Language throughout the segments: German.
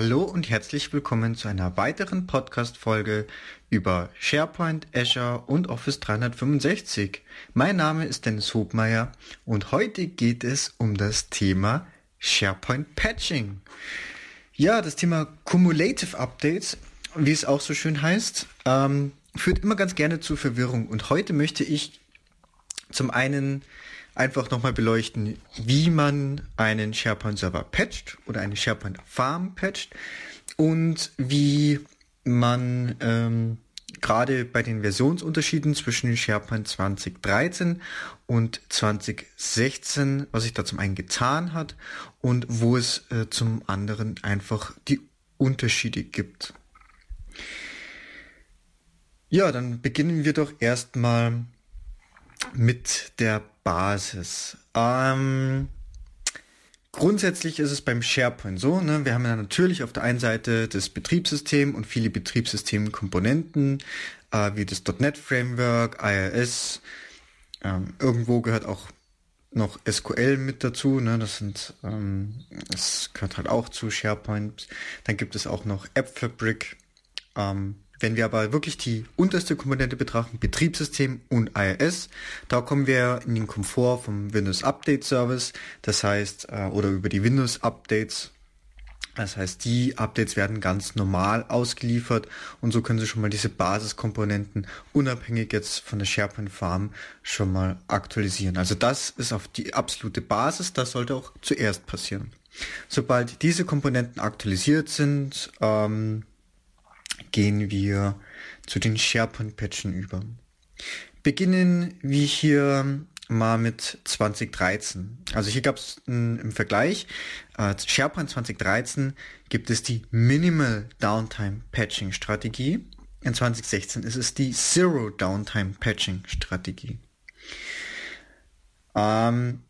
Hallo und herzlich willkommen zu einer weiteren Podcast-Folge über SharePoint, Azure und Office 365. Mein Name ist Dennis Hobmeier und heute geht es um das Thema SharePoint Patching. Ja, das Thema Cumulative Updates, wie es auch so schön heißt, ähm, führt immer ganz gerne zu Verwirrung und heute möchte ich zum einen einfach nochmal beleuchten, wie man einen SharePoint-Server patcht oder eine SharePoint-Farm patcht und wie man ähm, gerade bei den Versionsunterschieden zwischen SharePoint 2013 und 2016, was sich da zum einen getan hat und wo es äh, zum anderen einfach die Unterschiede gibt. Ja, dann beginnen wir doch erstmal mit der Basis. Ähm, grundsätzlich ist es beim SharePoint so, ne, wir haben ja natürlich auf der einen Seite das Betriebssystem und viele Betriebssystemkomponenten, äh, wie das .NET Framework, IIS, ähm, irgendwo gehört auch noch SQL mit dazu, ne? Das sind, ähm, das gehört halt auch zu SharePoint. Dann gibt es auch noch App Fabric, ähm, wenn wir aber wirklich die unterste Komponente betrachten, Betriebssystem und IIS, da kommen wir in den Komfort vom Windows Update Service, das heißt, äh, oder über die Windows Updates. Das heißt, die Updates werden ganz normal ausgeliefert und so können Sie schon mal diese Basiskomponenten unabhängig jetzt von der SharePoint Farm schon mal aktualisieren. Also das ist auf die absolute Basis, das sollte auch zuerst passieren. Sobald diese Komponenten aktualisiert sind, ähm, gehen wir zu den SharePoint-Patchen über. Beginnen wir hier mal mit 2013. Also hier gab es im Vergleich, äh, SharePoint 2013 gibt es die Minimal Downtime Patching Strategie. In 2016 ist es die Zero Downtime Patching Strategie. Ähm,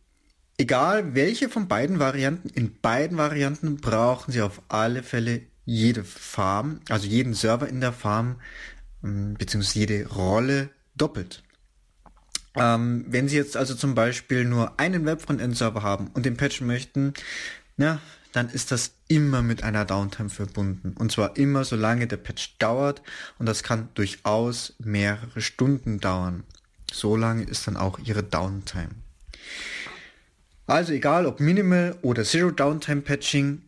egal welche von beiden Varianten, in beiden Varianten brauchen Sie auf alle Fälle jede Farm, also jeden Server in der Farm, ähm, beziehungsweise jede Rolle doppelt. Ähm, wenn Sie jetzt also zum Beispiel nur einen Web-Frontend-Server haben und den patchen möchten, na, dann ist das immer mit einer Downtime verbunden. Und zwar immer, solange der Patch dauert. Und das kann durchaus mehrere Stunden dauern. So lange ist dann auch Ihre Downtime. Also egal ob Minimal oder Zero Downtime Patching,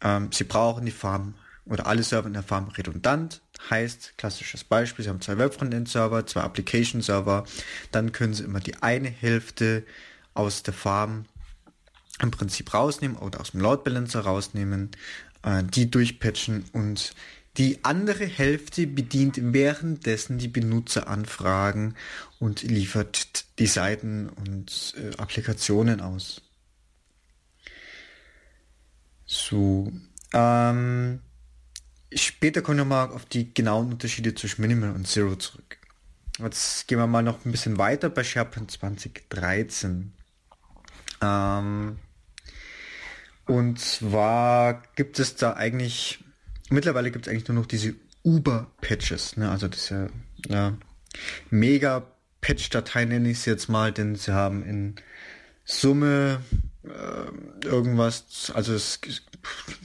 ähm, Sie brauchen die Farm oder alle Server in der Farm redundant. Heißt, klassisches Beispiel, Sie haben zwei Web-Frontend-Server, zwei Application-Server, dann können Sie immer die eine Hälfte aus der Farm im Prinzip rausnehmen oder aus dem Load Balancer rausnehmen, äh, die durchpatchen und die andere Hälfte bedient währenddessen die Benutzeranfragen und liefert die Seiten und äh, Applikationen aus. So, ähm, Später kommen wir mal auf die genauen Unterschiede zwischen Minimal und Zero zurück. Jetzt gehen wir mal noch ein bisschen weiter bei SharePoint 2013. Ähm, und zwar gibt es da eigentlich, mittlerweile gibt es eigentlich nur noch diese Uber-Patches, ne? also diese ja, Mega-Patch-Datei nenne ich es jetzt mal, denn sie haben in Summe äh, irgendwas, also es,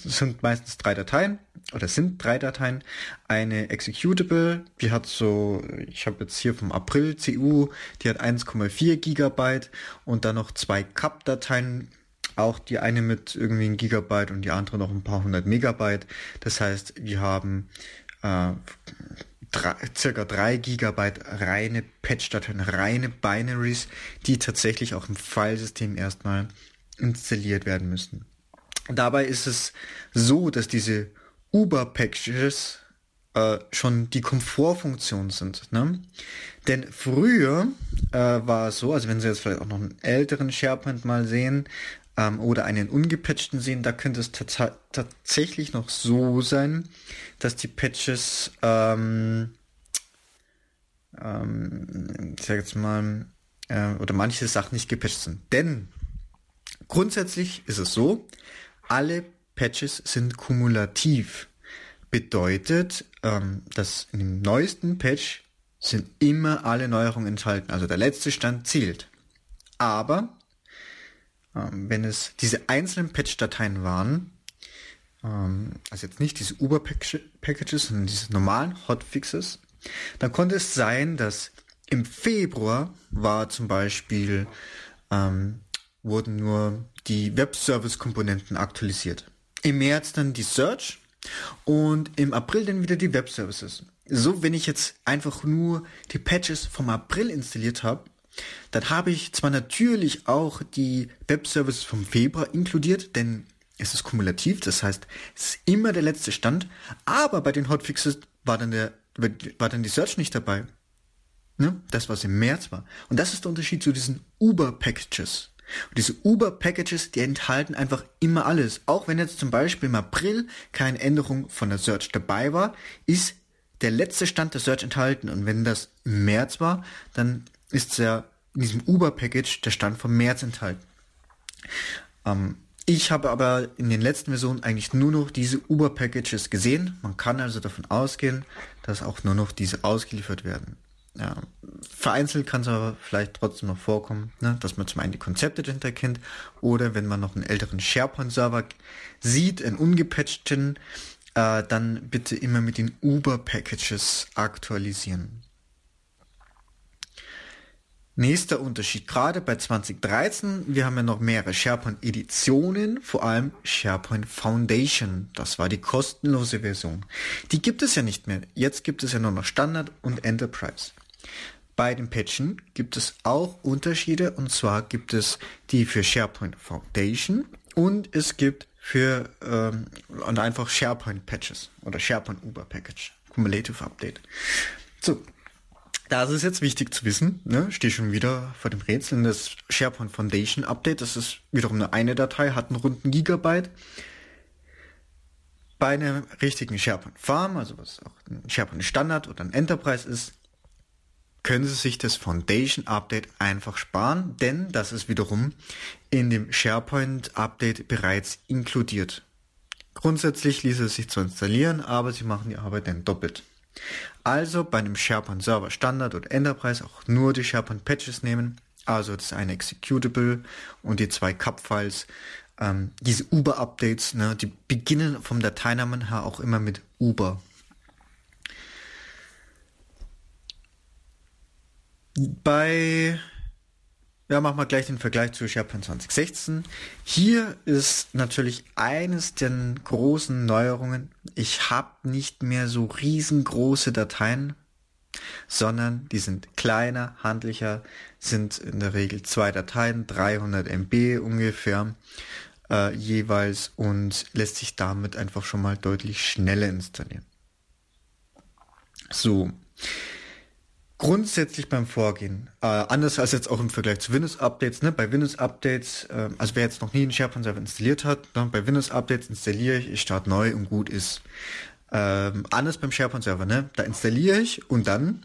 es sind meistens drei Dateien oder sind drei Dateien. Eine Executable, die hat so, ich habe jetzt hier vom April CU, die hat 1,4 Gigabyte und dann noch zwei CAP-Dateien, auch die eine mit irgendwie ein Gigabyte und die andere noch ein paar hundert Megabyte. Das heißt, wir haben äh, drei, circa drei Gigabyte reine Patch-Dateien, reine Binaries, die tatsächlich auch im Filesystem erstmal installiert werden müssen. Dabei ist es so, dass diese Uber-Packages äh, schon die Komfortfunktion sind. Ne? Denn früher äh, war es so, also wenn Sie jetzt vielleicht auch noch einen älteren SharePoint mal sehen ähm, oder einen ungepatchten sehen, da könnte es tatsächlich noch so sein, dass die Patches, ähm, ähm, ich sag jetzt mal, äh, oder manche Sachen nicht gepatcht sind. Denn grundsätzlich ist es so, alle Patches sind kumulativ. Bedeutet, ähm, dass dem neuesten Patch sind immer alle Neuerungen enthalten. Also der letzte Stand zählt. Aber ähm, wenn es diese einzelnen Patch-Dateien waren, ähm, also jetzt nicht diese Uber-Packages, sondern diese normalen Hotfixes, dann konnte es sein, dass im Februar war zum Beispiel, ähm, wurden nur die Web-Service-Komponenten aktualisiert. Im März dann die Search und im April dann wieder die Web-Services. So, wenn ich jetzt einfach nur die Patches vom April installiert habe, dann habe ich zwar natürlich auch die Web-Services vom Februar inkludiert, denn es ist kumulativ, das heißt, es ist immer der letzte Stand, aber bei den Hotfixes war dann der, war dann die Search nicht dabei. Ne? Das, was im März war. Und das ist der Unterschied zu diesen Uber-Packages. Und diese Uber-Packages, die enthalten einfach immer alles. Auch wenn jetzt zum Beispiel im April keine Änderung von der Search dabei war, ist der letzte Stand der Search enthalten. Und wenn das im März war, dann ist ja in diesem Uber-Package der Stand vom März enthalten. Ähm, ich habe aber in den letzten Versionen eigentlich nur noch diese Uber-Packages gesehen. Man kann also davon ausgehen, dass auch nur noch diese ausgeliefert werden. Ja, vereinzelt kann es aber vielleicht trotzdem noch vorkommen, ne, dass man zum einen die Konzepte dahinter kennt oder wenn man noch einen älteren SharePoint-Server sieht, einen ungepatchten, äh, dann bitte immer mit den Uber-Packages aktualisieren. Nächster Unterschied, gerade bei 2013, wir haben ja noch mehrere SharePoint-Editionen, vor allem SharePoint Foundation. Das war die kostenlose Version. Die gibt es ja nicht mehr. Jetzt gibt es ja nur noch Standard und Enterprise. Bei den Patchen gibt es auch Unterschiede und zwar gibt es die für SharePoint Foundation und es gibt für ähm, und einfach SharePoint Patches oder SharePoint Uber Package, Cumulative Update. So, da ist jetzt wichtig zu wissen, ne, stehe schon wieder vor dem Rätsel, das SharePoint Foundation Update, das ist wiederum nur eine Datei, hat einen runden Gigabyte. Bei einer richtigen SharePoint Farm, also was auch ein SharePoint Standard oder ein Enterprise ist, können Sie sich das Foundation Update einfach sparen, denn das ist wiederum in dem SharePoint Update bereits inkludiert. Grundsätzlich ließ es sich zu installieren, aber Sie machen die Arbeit dann doppelt. Also bei einem SharePoint Server Standard oder Enterprise auch nur die SharePoint Patches nehmen, also das eine Executable und die zwei Cup-Files. Ähm, diese Uber-Updates, ne, die beginnen vom Dateinamen her auch immer mit Uber. Bei, ja, machen wir gleich den Vergleich zu SharePoint 2016. Hier ist natürlich eines der großen Neuerungen. Ich habe nicht mehr so riesengroße Dateien, sondern die sind kleiner, handlicher, sind in der Regel zwei Dateien, 300 MB ungefähr äh, jeweils und lässt sich damit einfach schon mal deutlich schneller installieren. So. Grundsätzlich beim Vorgehen, äh, anders als jetzt auch im Vergleich zu Windows-Updates, ne? bei Windows-Updates, äh, also wer jetzt noch nie einen SharePoint-Server installiert hat, ne? bei Windows-Updates installiere ich, ich starte neu und gut ist. Ähm, anders beim SharePoint-Server, ne? da installiere ich und dann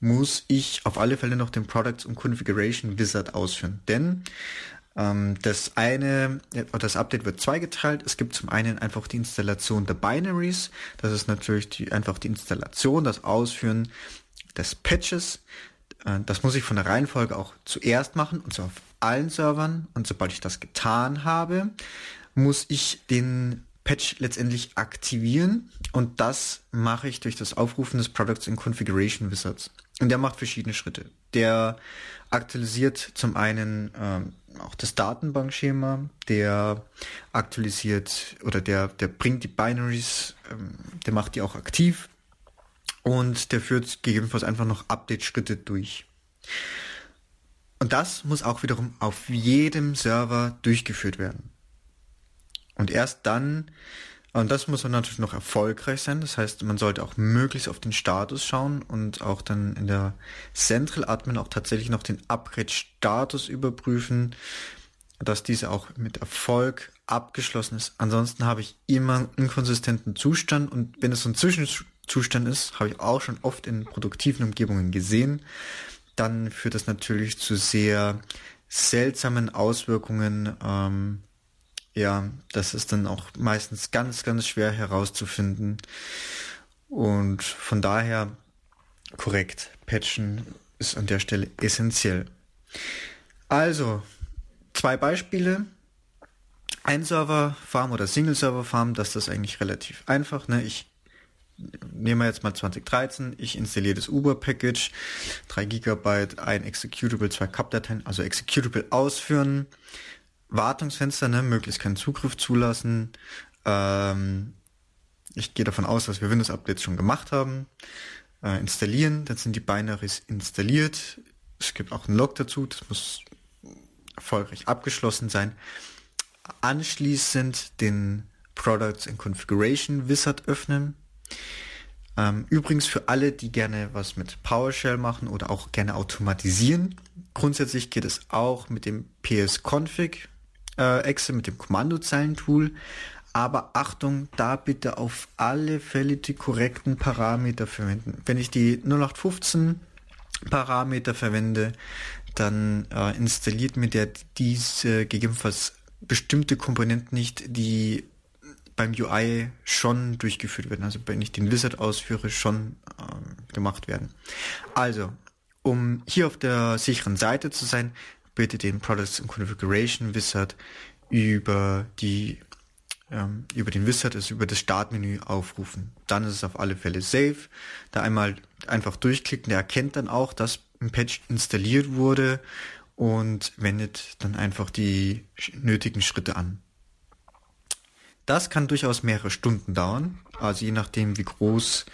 muss ich auf alle Fälle noch den Products und Configuration Wizard ausführen. Denn ähm, das eine, das Update wird zweigeteilt. Es gibt zum einen einfach die Installation der Binaries. Das ist natürlich die, einfach die Installation, das Ausführen des Patches. Äh, das muss ich von der Reihenfolge auch zuerst machen, und zwar auf allen Servern. Und sobald ich das getan habe, muss ich den Patch letztendlich aktivieren. Und das mache ich durch das Aufrufen des Products in Configuration Wizards. Und der macht verschiedene Schritte. Der aktualisiert zum einen ähm, auch das Datenbankschema, der aktualisiert oder der, der bringt die Binaries, ähm, der macht die auch aktiv und der führt gegebenenfalls einfach noch Update-Schritte durch. Und das muss auch wiederum auf jedem Server durchgeführt werden. Und erst dann, und das muss dann natürlich noch erfolgreich sein, das heißt, man sollte auch möglichst auf den Status schauen und auch dann in der Central Admin auch tatsächlich noch den Upgrade-Status überprüfen, dass diese auch mit Erfolg abgeschlossen ist. Ansonsten habe ich immer einen inkonsistenten Zustand und wenn es so ein Zwischenzustand ist, habe ich auch schon oft in produktiven Umgebungen gesehen, dann führt das natürlich zu sehr seltsamen Auswirkungen. Ähm, ja, das ist dann auch meistens ganz, ganz schwer herauszufinden. Und von daher korrekt, patchen ist an der Stelle essentiell. Also, zwei Beispiele. Ein-Server-Farm oder Single-Server-Farm, das ist das eigentlich relativ einfach. Ne? Ich nehme jetzt mal 2013, ich installiere das Uber-Package, 3 GB, ein Executable, zwei Cup-Dateien, also Executable ausführen, Wartungsfenster, ne, möglichst keinen Zugriff zulassen. Ähm, ich gehe davon aus, dass wir Windows-Updates schon gemacht haben. Äh, installieren, dann sind die Binaries installiert. Es gibt auch einen Log dazu, das muss erfolgreich abgeschlossen sein. Anschließend den Products and Configuration Wizard öffnen. Ähm, übrigens für alle, die gerne was mit PowerShell machen oder auch gerne automatisieren. Grundsätzlich geht es auch mit dem PS-Config äh, Exe, mit dem Kommandozeilentool. Aber Achtung, da bitte auf alle Fälle die korrekten Parameter verwenden. Wenn ich die 0815 Parameter verwende, dann äh, installiert mir der diese gegebenenfalls bestimmte Komponenten nicht, die beim UI schon durchgeführt werden. Also wenn ich den Wizard ausführe, schon ähm, gemacht werden. Also, um hier auf der sicheren Seite zu sein, bitte den Products and Configuration Wizard über die ähm, über den Wizard, also über das Startmenü aufrufen. Dann ist es auf alle Fälle safe. Da einmal einfach durchklicken, der erkennt dann auch, dass ein Patch installiert wurde und wendet dann einfach die nötigen Schritte an. Das kann durchaus mehrere Stunden dauern, also je nachdem, wie groß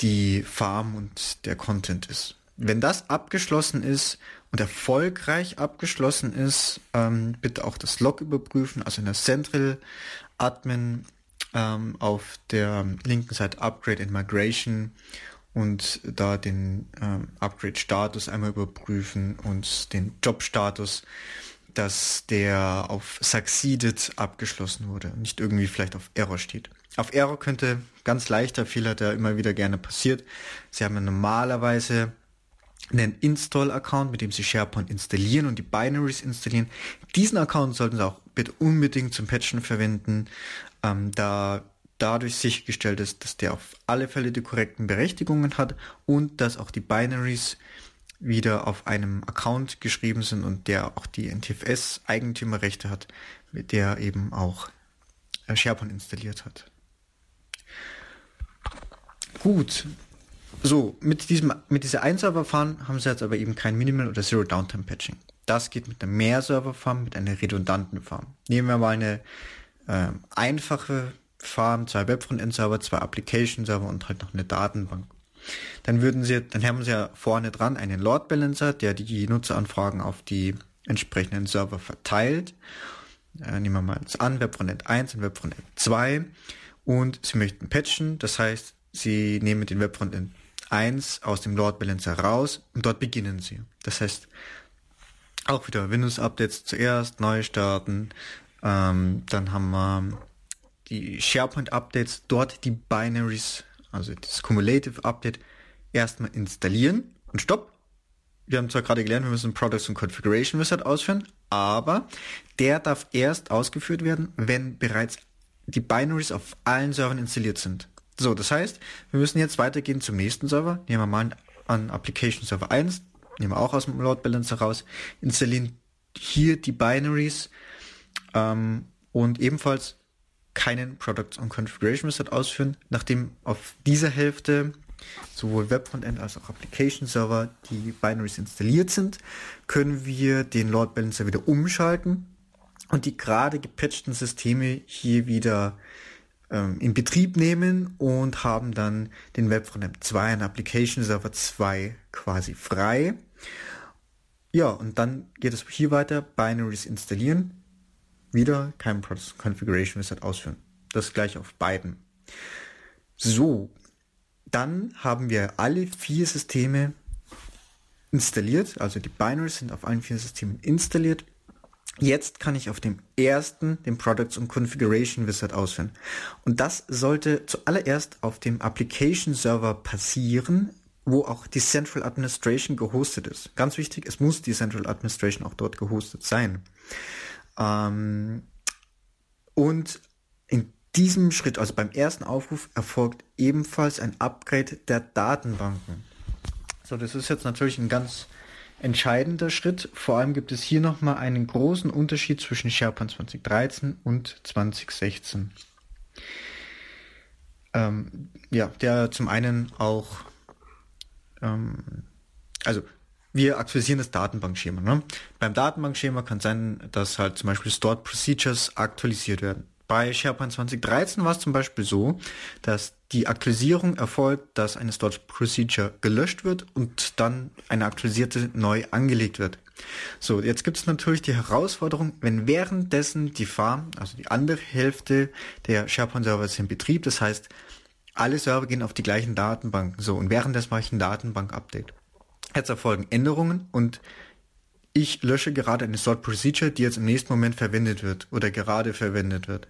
die Farm und der Content ist. Wenn das abgeschlossen ist und erfolgreich abgeschlossen ist, ähm, bitte auch das Log überprüfen, also in der Central Admin ähm, auf der linken Seite Upgrade and Migration und da den ähm, Upgrade-Status einmal überprüfen und den Job-Status dass der auf Succeeded abgeschlossen wurde nicht irgendwie vielleicht auf Error steht. Auf Error könnte ganz leichter Fehler, der immer wieder gerne passiert. Sie haben ja normalerweise einen Install-Account, mit dem Sie SharePoint installieren und die Binaries installieren. Diesen Account sollten Sie auch bitte unbedingt zum Patchen verwenden, ähm, da dadurch sichergestellt ist, dass der auf alle Fälle die korrekten Berechtigungen hat und dass auch die Binaries wieder auf einem Account geschrieben sind und der auch die NTFS-Eigentümerrechte hat, mit der eben auch äh, SharePoint installiert hat. Gut. So, mit diesem, mit dieser Ein-Server-Farm haben sie jetzt aber eben kein Minimal oder Zero Downtime Patching. Das geht mit einer Mehr-Server-Farm, mit einer redundanten Farm. Nehmen wir mal eine äh, einfache Farm, zwei Webfrontend-Server, zwei Application-Server und halt noch eine Datenbank. Dann würden Sie, dann haben Sie ja vorne dran einen Load Balancer, der die Nutzeranfragen auf die entsprechenden Server verteilt. Äh, nehmen wir mal das an, WebFrontend 1 und WebFrontend 2. Und Sie möchten patchen, das heißt, Sie nehmen den WebFrontend 1 aus dem Load Balancer raus und dort beginnen Sie. Das heißt, auch wieder Windows Updates zuerst, neu starten. Ähm, dann haben wir die SharePoint Updates, dort die Binaries also das Cumulative Update, erstmal installieren und stopp. Wir haben zwar gerade gelernt, wir müssen Products und Configuration Wizard ausführen, aber der darf erst ausgeführt werden, wenn bereits die Binaries auf allen Servern installiert sind. So, das heißt, wir müssen jetzt weitergehen zum nächsten Server. Nehmen wir mal an Application Server 1, nehmen wir auch aus dem Load Balancer raus, installieren hier die Binaries ähm, und ebenfalls keinen Products on Configuration Wizard ausführen, nachdem auf dieser Hälfte sowohl Webfrontend als auch Application Server die Binaries installiert sind, können wir den Load Balancer wieder umschalten und die gerade gepatchten Systeme hier wieder ähm, in Betrieb nehmen und haben dann den Webfrontend 2 und Application Server 2 quasi frei. Ja, und dann geht es hier weiter, Binaries installieren, wieder kein Process Configuration Wizard ausführen. Das gleich auf beiden. So, dann haben wir alle vier Systeme installiert, also die Binaries sind auf allen vier Systemen installiert. Jetzt kann ich auf dem ersten den Products und Configuration Wizard ausführen. Und das sollte zuallererst auf dem Application Server passieren, wo auch die Central Administration gehostet ist. Ganz wichtig, es muss die Central Administration auch dort gehostet sein. Ähm, und in diesem Schritt, also beim ersten Aufruf, erfolgt ebenfalls ein Upgrade der Datenbanken. So, das ist jetzt natürlich ein ganz entscheidender Schritt. Vor allem gibt es hier nochmal einen großen Unterschied zwischen SharePoint 2013 und 2016. Ähm, ja, der zum einen auch, ähm, also wir aktualisieren das Datenbankschema. Ne? Beim Datenbankschema kann sein, dass halt zum Beispiel Stored Procedures aktualisiert werden. Bei SharePoint 2013 war es zum Beispiel so, dass die Aktualisierung erfolgt, dass eine Stored Procedure gelöscht wird und dann eine aktualisierte neu angelegt wird. So, jetzt gibt es natürlich die Herausforderung, wenn währenddessen die Farm, also die andere Hälfte der SharePoint-Server ist in Betrieb, das heißt, alle Server gehen auf die gleichen Datenbanken. So, und währenddessen mache ich ein Datenbank-Update. Jetzt erfolgen Änderungen und ich lösche gerade eine Sort Procedure, die jetzt im nächsten Moment verwendet wird oder gerade verwendet wird.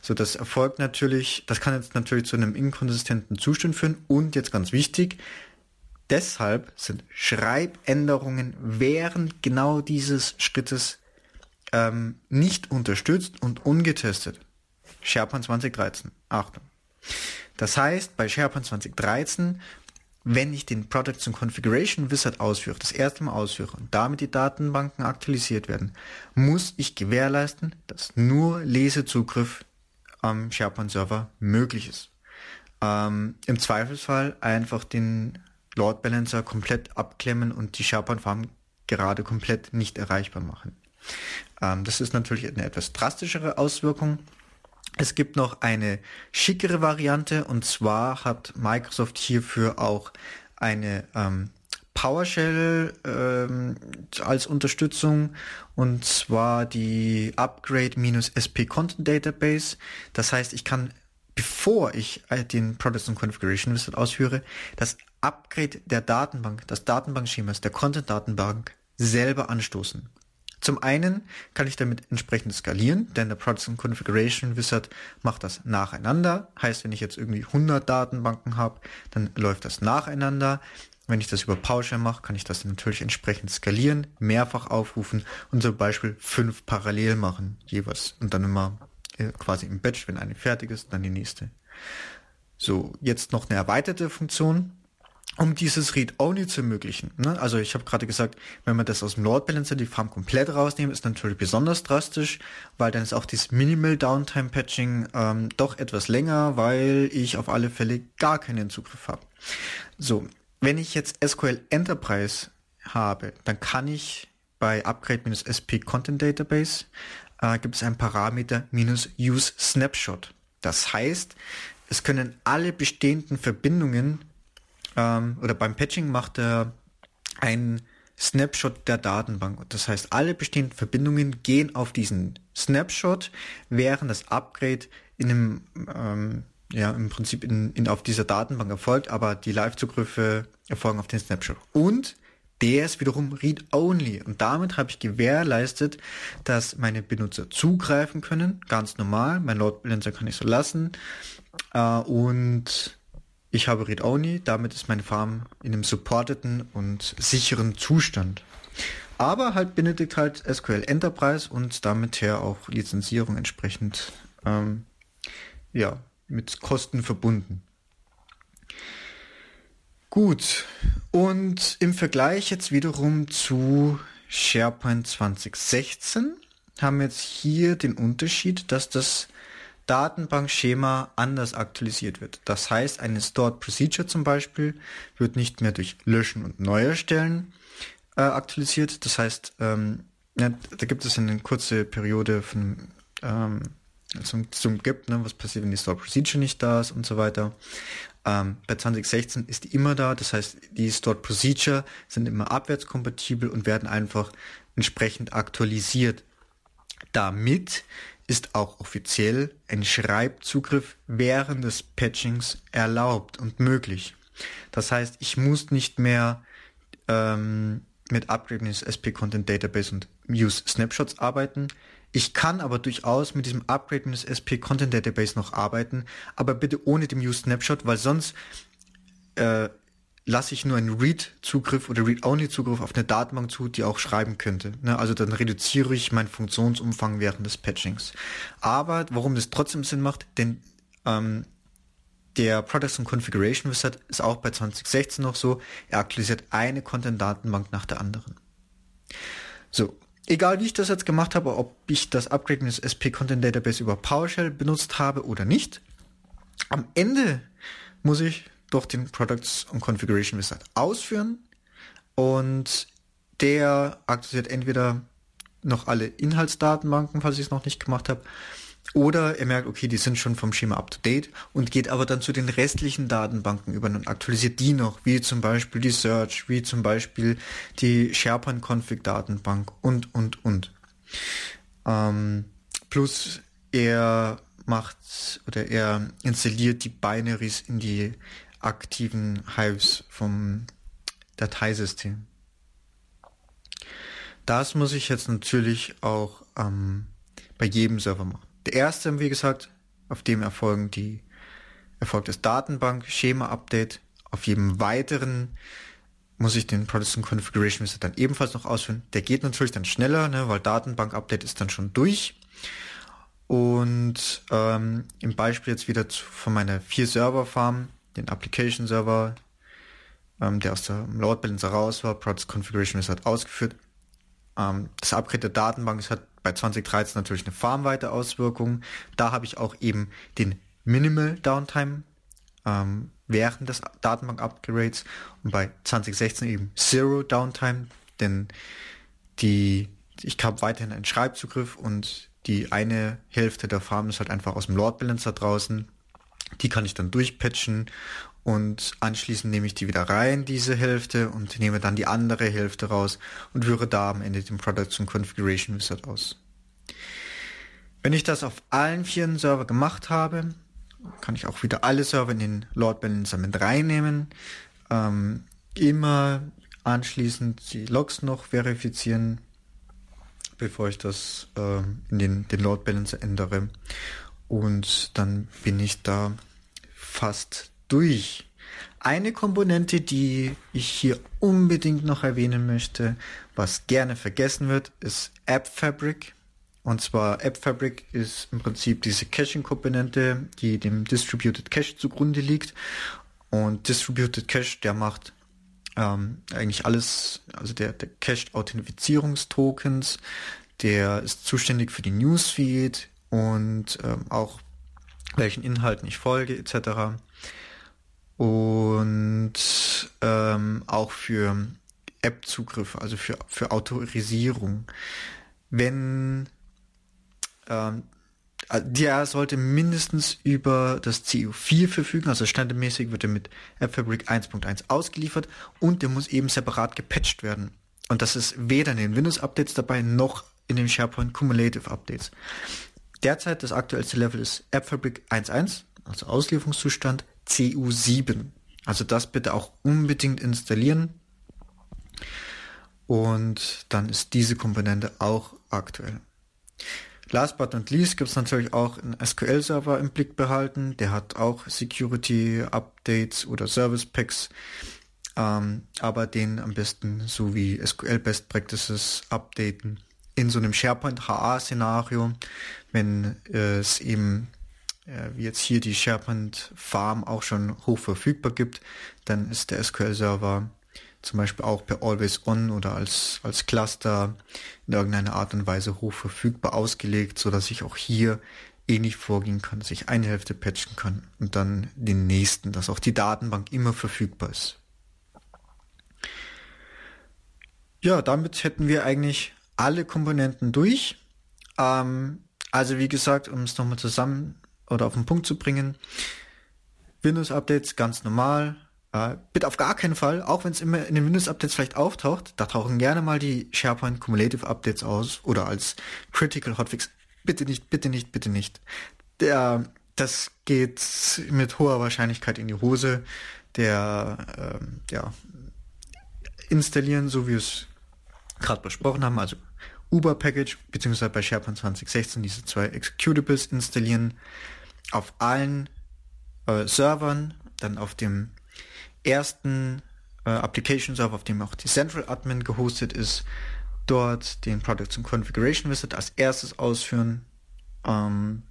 So, das erfolgt natürlich, das kann jetzt natürlich zu einem inkonsistenten Zustand führen und jetzt ganz wichtig, deshalb sind Schreibänderungen während genau dieses Schrittes ähm, nicht unterstützt und ungetestet. SharePoint 2013. Achtung. Das heißt, bei SharePoint 2013 wenn ich den Products und Configuration Wizard ausführe, das erste Mal ausführe und damit die Datenbanken aktualisiert werden, muss ich gewährleisten, dass nur Lesezugriff am SharePoint Server möglich ist. Ähm, Im Zweifelsfall einfach den Load Balancer komplett abklemmen und die SharePoint Farm gerade komplett nicht erreichbar machen. Ähm, das ist natürlich eine etwas drastischere Auswirkung, es gibt noch eine schickere Variante und zwar hat Microsoft hierfür auch eine ähm, PowerShell ähm, als Unterstützung und zwar die Upgrade-SP Content Database. Das heißt, ich kann, bevor ich äh, den Products and Configuration Wizard ausführe, das Upgrade der Datenbank, das Datenbankschemas, der Content-Datenbank selber anstoßen. Zum einen kann ich damit entsprechend skalieren, denn der Products Configuration Wizard macht das nacheinander. Heißt, wenn ich jetzt irgendwie 100 Datenbanken habe, dann läuft das nacheinander. Wenn ich das über PowerShell mache, kann ich das natürlich entsprechend skalieren, mehrfach aufrufen und zum Beispiel fünf parallel machen, jeweils. Und dann immer äh, quasi im Batch, wenn eine fertig ist, dann die nächste. So, jetzt noch eine erweiterte Funktion um dieses Read-Only zu ermöglichen. Ne? Also ich habe gerade gesagt, wenn man das aus dem Load Balancer die Farm komplett rausnehmen, ist natürlich besonders drastisch, weil dann ist auch dieses Minimal Downtime Patching ähm, doch etwas länger, weil ich auf alle Fälle gar keinen Zugriff habe. So, wenn ich jetzt SQL Enterprise habe, dann kann ich bei Upgrade-SP Content Database äh, gibt es einen Parameter minus Use Snapshot. Das heißt, es können alle bestehenden Verbindungen ähm, oder beim Patching macht er einen Snapshot der Datenbank. Das heißt, alle bestehenden Verbindungen gehen auf diesen Snapshot, während das Upgrade in einem, ähm, ja, im Prinzip in, in, auf dieser Datenbank erfolgt, aber die Live-Zugriffe erfolgen auf den Snapshot. Und der ist wiederum read-only. Und damit habe ich gewährleistet, dass meine Benutzer zugreifen können, ganz normal. Mein Load Balancer kann ich so lassen. Äh, und ich habe Read-Only, damit ist meine Farm in einem supporteten und sicheren Zustand. Aber halt benötigt halt SQL Enterprise und damit her auch Lizenzierung entsprechend ähm, ja, mit Kosten verbunden. Gut, und im Vergleich jetzt wiederum zu SharePoint 2016 haben wir jetzt hier den Unterschied, dass das Datenbankschema anders aktualisiert wird. Das heißt, eine Stored Procedure zum Beispiel wird nicht mehr durch Löschen und Neuerstellen äh, aktualisiert. Das heißt, ähm, ja, da gibt es eine kurze Periode von ähm, zum, zum gibt, ne, was passiert, wenn die Stored Procedure nicht da ist und so weiter. Ähm, bei 2016 ist die immer da, das heißt, die Stored Procedure sind immer abwärtskompatibel und werden einfach entsprechend aktualisiert. Damit ist auch offiziell ein Schreibzugriff während des Patchings erlaubt und möglich. Das heißt, ich muss nicht mehr ähm, mit Upgrading SP Content Database und Use Snapshots arbeiten. Ich kann aber durchaus mit diesem Upgrade SP Content Database noch arbeiten, aber bitte ohne dem Use Snapshot, weil sonst äh, lasse ich nur einen Read-Zugriff oder Read-Only-Zugriff auf eine Datenbank zu, die auch schreiben könnte. Ne? Also dann reduziere ich meinen Funktionsumfang während des Patchings. Aber warum das trotzdem Sinn macht, denn ähm, der Products and Configuration Wizard ist auch bei 2016 noch so, er aktualisiert eine Content-Datenbank nach der anderen. So, egal wie ich das jetzt gemacht habe, ob ich das Upgrade des SP Content Database über PowerShell benutzt habe oder nicht, am Ende muss ich doch den Products und Configuration Wizard ausführen und der aktualisiert entweder noch alle Inhaltsdatenbanken, falls ich es noch nicht gemacht habe, oder er merkt, okay, die sind schon vom Schema up to date und geht aber dann zu den restlichen Datenbanken über und aktualisiert die noch, wie zum Beispiel die Search, wie zum Beispiel die SharePoint Config Datenbank und, und, und. Ähm, plus er macht oder er installiert die Binaries in die aktiven Hives vom Dateisystem. Das muss ich jetzt natürlich auch ähm, bei jedem Server machen. Der erste, wie gesagt, auf dem erfolgen die, erfolgt das Datenbank-Schema-Update. Auf jedem weiteren muss ich den Protestant Configuration Wizard dann ebenfalls noch ausführen. Der geht natürlich dann schneller, ne, weil Datenbank-Update ist dann schon durch. Und ähm, im Beispiel jetzt wieder zu, von meiner vier Server Farm, den Application Server, ähm, der aus der Load Balancer raus war, Protest Configuration Wizard ausgeführt. Ähm, das Upgrade der Datenbank ist halt bei 2013 natürlich eine farmweite Auswirkung. Da habe ich auch eben den Minimal Downtime ähm, während des Datenbank-Upgrades und bei 2016 eben Zero Downtime, denn die, ich habe weiterhin einen Schreibzugriff und die eine Hälfte der Farm ist halt einfach aus dem Load Balancer draußen. Die kann ich dann durchpatchen und anschließend nehme ich die wieder rein, diese Hälfte, und nehme dann die andere Hälfte raus und führe da am Ende den Products und Configuration Wizard aus. Wenn ich das auf allen vier Server gemacht habe, kann ich auch wieder alle Server in den Load Balancer mit reinnehmen. Ähm, immer anschließend die Logs noch verifizieren, bevor ich das äh, in den, den Load Balancer ändere. Und dann bin ich da fast durch. Eine Komponente, die ich hier unbedingt noch erwähnen möchte, was gerne vergessen wird, ist App Fabric. Und zwar App Fabric ist im Prinzip diese Caching-Komponente, die dem Distributed Cache zugrunde liegt. Und Distributed Cache, der macht ähm, eigentlich alles, also der, der cached Authentifizierungstokens, der ist zuständig für die Newsfeed und ähm, auch welchen Inhalten ich folge etc und ähm, auch für App-Zugriffe, also für, für Autorisierung. Wenn ähm, der sollte mindestens über das CU4 verfügen, also standardmäßig wird er mit AppFabric 1.1 ausgeliefert und der muss eben separat gepatcht werden. Und das ist weder in den Windows-Updates dabei noch in den SharePoint Cumulative Updates. Derzeit das aktuellste Level ist AppFabric 1.1, also Auslieferungszustand. CU7. Also das bitte auch unbedingt installieren. Und dann ist diese Komponente auch aktuell. Last but not least gibt es natürlich auch einen SQL-Server im Blick behalten. Der hat auch Security-Updates oder Service-Packs. Ähm, aber den am besten so wie SQL Best Practices updaten in so einem SharePoint HA-Szenario, wenn äh, es eben äh, wie jetzt hier die SharePoint Farm auch schon hoch verfügbar gibt, dann ist der SQL-Server zum Beispiel auch per Always On oder als, als Cluster in irgendeiner Art und Weise hoch verfügbar ausgelegt, so dass ich auch hier ähnlich vorgehen kann, dass ich eine Hälfte patchen kann und dann den nächsten, dass auch die Datenbank immer verfügbar ist. Ja, damit hätten wir eigentlich alle Komponenten durch. Ähm, also wie gesagt, um es nochmal zusammen oder auf den Punkt zu bringen. Windows-Updates ganz normal. Äh, bitte auf gar keinen Fall, auch wenn es immer in den Windows-Updates vielleicht auftaucht, da tauchen gerne mal die SharePoint Cumulative Updates aus oder als Critical Hotfix. Bitte nicht, bitte nicht, bitte nicht. Der, das geht mit hoher Wahrscheinlichkeit in die Hose. Der, ähm, ja, installieren, so wie es gerade besprochen haben, also Uber Package, beziehungsweise bei SharePoint 2016 diese zwei Executables installieren auf allen äh, Servern, dann auf dem ersten äh, Application Server, auf dem auch die Central Admin gehostet ist, dort den Products und Configuration Wizard als erstes ausführen ähm,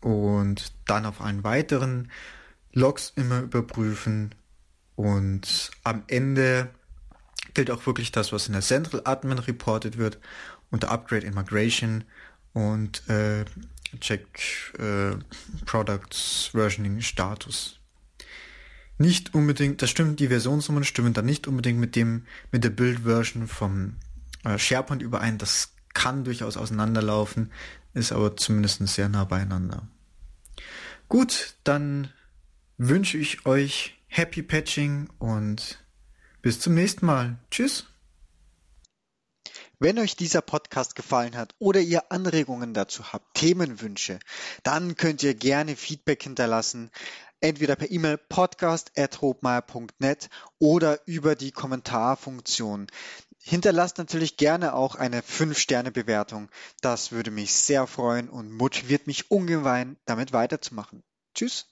und dann auf allen weiteren Logs immer überprüfen und am Ende gilt auch wirklich das, was in der Central Admin reported wird, unter Upgrade and Migration und äh, Check äh, Products Versioning Status. Nicht unbedingt, das stimmt, die Versionsnummern stimmen dann nicht unbedingt mit dem, mit der Build-Version vom äh, SharePoint überein. Das kann durchaus auseinanderlaufen, ist aber zumindest sehr nah beieinander. Gut, dann wünsche ich euch Happy Patching und bis zum nächsten Mal. Tschüss. Wenn euch dieser Podcast gefallen hat oder ihr Anregungen dazu habt, Themenwünsche, dann könnt ihr gerne Feedback hinterlassen, entweder per E-Mail podcast.robmeier.net oder über die Kommentarfunktion. Hinterlasst natürlich gerne auch eine 5-Sterne-Bewertung. Das würde mich sehr freuen und motiviert mich ungemein, damit weiterzumachen. Tschüss.